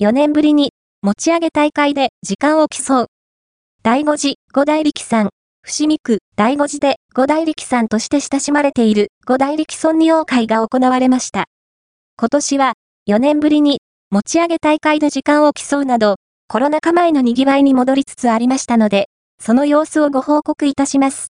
4年ぶりに持ち上げ大会で時間を競う。第五次五大力さん、伏見区第五次で五大力さんとして親しまれている五大力村仁王会が行われました。今年は4年ぶりに持ち上げ大会で時間を競うなど、コロナ禍前の賑わいに戻りつつありましたので、その様子をご報告いたします。